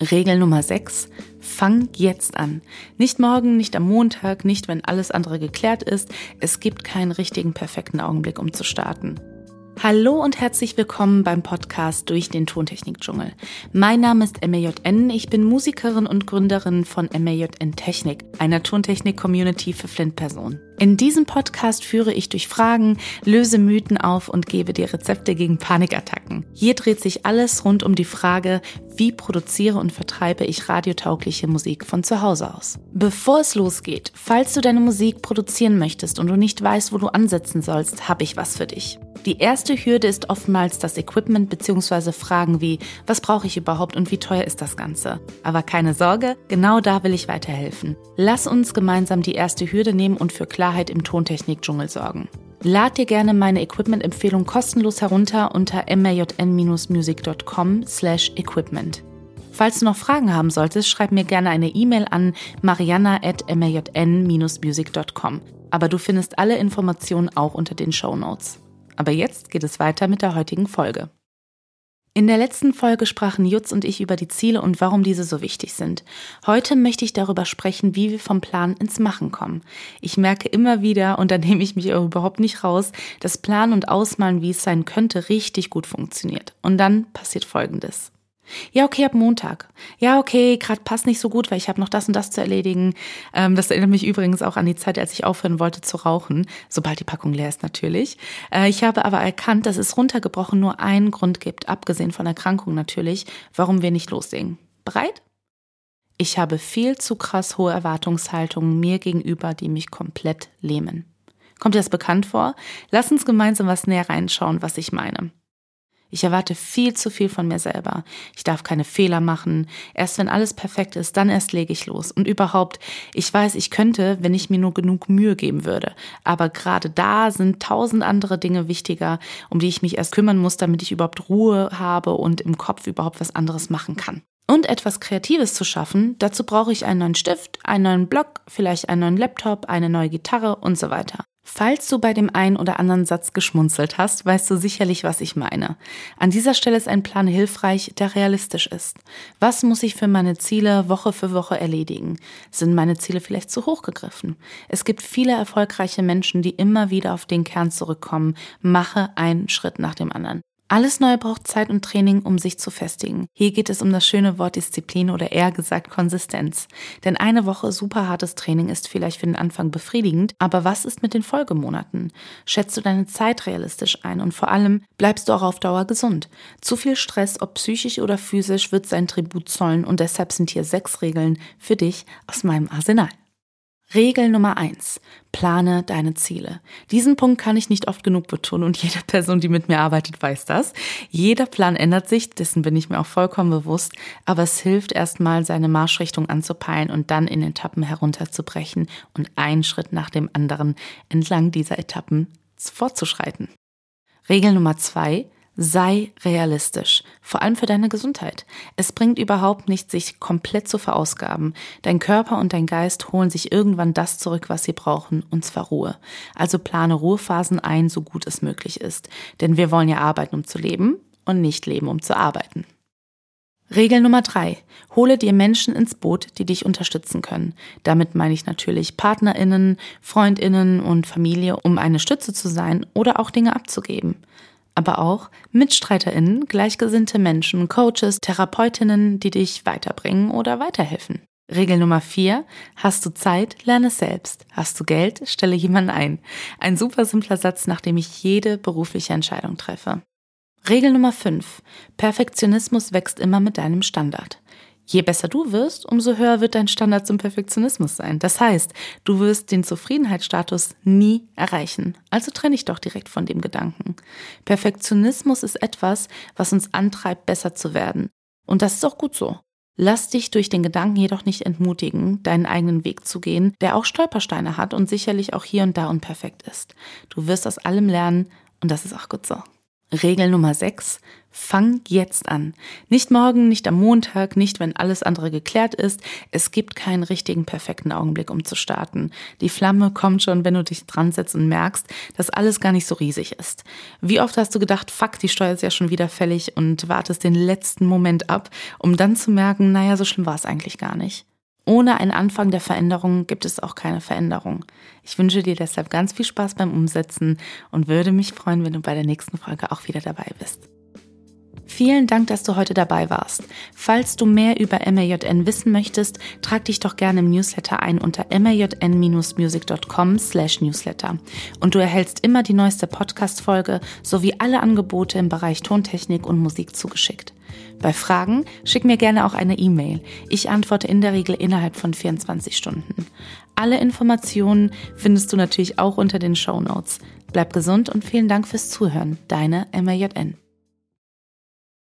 Regel Nummer 6. Fang jetzt an. Nicht morgen, nicht am Montag, nicht wenn alles andere geklärt ist. Es gibt keinen richtigen perfekten Augenblick, um zu starten. Hallo und herzlich willkommen beim Podcast durch den Tontechnik-Dschungel. Mein Name ist MAJN, ich bin Musikerin und Gründerin von MAJN Technik, einer Tontechnik-Community für Flint-Personen. In diesem Podcast führe ich durch Fragen, löse Mythen auf und gebe dir Rezepte gegen Panikattacken. Hier dreht sich alles rund um die Frage, wie produziere und vertreibe ich radiotaugliche Musik von zu Hause aus. Bevor es losgeht, falls du deine Musik produzieren möchtest und du nicht weißt, wo du ansetzen sollst, habe ich was für dich. Die erste Hürde ist oftmals das Equipment bzw. Fragen wie, was brauche ich überhaupt und wie teuer ist das Ganze? Aber keine Sorge, genau da will ich weiterhelfen. Lass uns gemeinsam die erste Hürde nehmen und für Klarheit im Tontechnik-Dschungel sorgen. Lad dir gerne meine Equipment-Empfehlung kostenlos herunter unter majn-music.com slash equipment. Falls du noch Fragen haben solltest, schreib mir gerne eine E-Mail an mariana.majn-music.com. Aber du findest alle Informationen auch unter den Show Notes. Aber jetzt geht es weiter mit der heutigen Folge. In der letzten Folge sprachen Jutz und ich über die Ziele und warum diese so wichtig sind. Heute möchte ich darüber sprechen, wie wir vom Plan ins Machen kommen. Ich merke immer wieder, und da nehme ich mich auch überhaupt nicht raus, dass Planen und Ausmalen, wie es sein könnte, richtig gut funktioniert. Und dann passiert Folgendes. Ja, okay, ab Montag. Ja, okay, gerade passt nicht so gut, weil ich habe noch das und das zu erledigen. Ähm, das erinnert mich übrigens auch an die Zeit, als ich aufhören wollte zu rauchen, sobald die Packung leer ist natürlich. Äh, ich habe aber erkannt, dass es runtergebrochen nur einen Grund gibt, abgesehen von Erkrankung natürlich, warum wir nicht loslegen. Bereit? Ich habe viel zu krass hohe Erwartungshaltungen mir gegenüber, die mich komplett lähmen. Kommt dir das bekannt vor? Lass uns gemeinsam was näher reinschauen, was ich meine. Ich erwarte viel zu viel von mir selber. Ich darf keine Fehler machen. Erst wenn alles perfekt ist, dann erst lege ich los. Und überhaupt, ich weiß, ich könnte, wenn ich mir nur genug Mühe geben würde. Aber gerade da sind tausend andere Dinge wichtiger, um die ich mich erst kümmern muss, damit ich überhaupt Ruhe habe und im Kopf überhaupt was anderes machen kann. Und etwas Kreatives zu schaffen, dazu brauche ich einen neuen Stift, einen neuen Block, vielleicht einen neuen Laptop, eine neue Gitarre und so weiter. Falls du bei dem einen oder anderen Satz geschmunzelt hast, weißt du sicherlich, was ich meine. An dieser Stelle ist ein Plan hilfreich, der realistisch ist. Was muss ich für meine Ziele Woche für Woche erledigen? Sind meine Ziele vielleicht zu hoch gegriffen? Es gibt viele erfolgreiche Menschen, die immer wieder auf den Kern zurückkommen. Mache einen Schritt nach dem anderen. Alles Neue braucht Zeit und Training, um sich zu festigen. Hier geht es um das schöne Wort Disziplin oder eher gesagt Konsistenz. Denn eine Woche super hartes Training ist vielleicht für den Anfang befriedigend, aber was ist mit den Folgemonaten? Schätzt du deine Zeit realistisch ein und vor allem bleibst du auch auf Dauer gesund? Zu viel Stress, ob psychisch oder physisch, wird sein Tribut zollen und deshalb sind hier sechs Regeln für dich aus meinem Arsenal. Regel Nummer eins: Plane deine Ziele. Diesen Punkt kann ich nicht oft genug betonen und jede Person, die mit mir arbeitet, weiß das. Jeder Plan ändert sich, dessen bin ich mir auch vollkommen bewusst, aber es hilft erstmal, seine Marschrichtung anzupeilen und dann in Etappen herunterzubrechen und einen Schritt nach dem anderen entlang dieser Etappen fortzuschreiten. Regel Nummer zwei: Sei realistisch, vor allem für deine Gesundheit. Es bringt überhaupt nichts, sich komplett zu verausgaben. Dein Körper und dein Geist holen sich irgendwann das zurück, was sie brauchen, und zwar Ruhe. Also plane Ruhephasen ein, so gut es möglich ist. Denn wir wollen ja arbeiten, um zu leben und nicht leben, um zu arbeiten. Regel Nummer drei. Hole dir Menschen ins Boot, die dich unterstützen können. Damit meine ich natürlich PartnerInnen, FreundInnen und Familie, um eine Stütze zu sein oder auch Dinge abzugeben aber auch MitstreiterInnen, gleichgesinnte Menschen, Coaches, Therapeutinnen, die dich weiterbringen oder weiterhelfen. Regel Nummer vier: Hast du Zeit, lerne selbst. Hast du Geld, stelle jemanden ein. Ein super simpler Satz, nach dem ich jede berufliche Entscheidung treffe. Regel Nummer fünf: Perfektionismus wächst immer mit deinem Standard. Je besser du wirst, umso höher wird dein Standard zum Perfektionismus sein. Das heißt, du wirst den Zufriedenheitsstatus nie erreichen. Also trenne ich doch direkt von dem Gedanken. Perfektionismus ist etwas, was uns antreibt, besser zu werden. Und das ist auch gut so. Lass dich durch den Gedanken jedoch nicht entmutigen, deinen eigenen Weg zu gehen, der auch Stolpersteine hat und sicherlich auch hier und da unperfekt ist. Du wirst aus allem lernen und das ist auch gut so. Regel Nummer 6. Fang jetzt an. Nicht morgen, nicht am Montag, nicht wenn alles andere geklärt ist. Es gibt keinen richtigen perfekten Augenblick, um zu starten. Die Flamme kommt schon, wenn du dich dran setzt und merkst, dass alles gar nicht so riesig ist. Wie oft hast du gedacht, fuck, die Steuer ist ja schon wieder fällig und wartest den letzten Moment ab, um dann zu merken, naja, so schlimm war es eigentlich gar nicht. Ohne einen Anfang der Veränderung gibt es auch keine Veränderung. Ich wünsche dir deshalb ganz viel Spaß beim Umsetzen und würde mich freuen, wenn du bei der nächsten Folge auch wieder dabei bist. Vielen Dank, dass du heute dabei warst. Falls du mehr über MAJN wissen möchtest, trag dich doch gerne im Newsletter ein unter majn-music.com slash newsletter. Und du erhältst immer die neueste Podcast-Folge sowie alle Angebote im Bereich Tontechnik und Musik zugeschickt. Bei Fragen schick mir gerne auch eine E-Mail. Ich antworte in der Regel innerhalb von 24 Stunden. Alle Informationen findest du natürlich auch unter den Show Notes. Bleib gesund und vielen Dank fürs Zuhören. Deine MAJN.